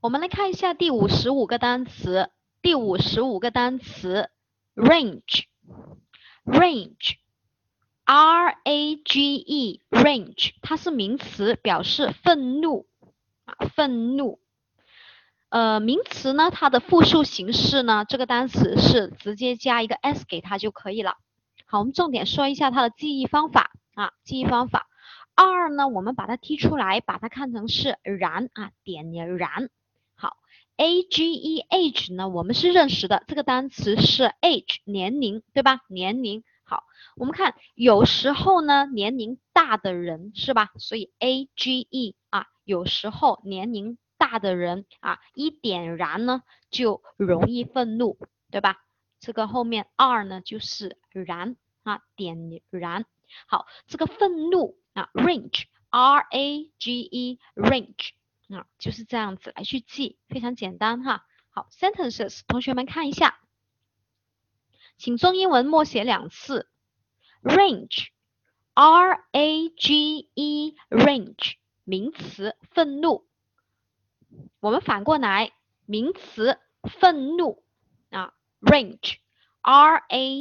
我们来看一下第五十五个单词，第五十五个单词，range，range，r a g e，range，它是名词，表示愤怒啊，愤怒。呃，名词呢，它的复数形式呢，这个单词是直接加一个 s 给它就可以了。好，我们重点说一下它的记忆方法啊，记忆方法。r 呢，我们把它踢出来，把它看成是燃啊，点燃。A g e h 呢，我们是认识的，这个单词是 age 年龄，对吧？年龄好，我们看有时候呢，年龄大的人是吧？所以 a g e 啊，有时候年龄大的人啊，一点燃呢就容易愤怒，对吧？这个后面 r 呢就是燃啊，点燃。好，这个愤怒啊，range r a g e range 啊，就是这样子来去记，非常简单哈。好，sentences，同学们看一下，请中英文默写两次，range，r a g e，range，名词，愤怒。我们反过来，名词，愤怒啊，range，r a。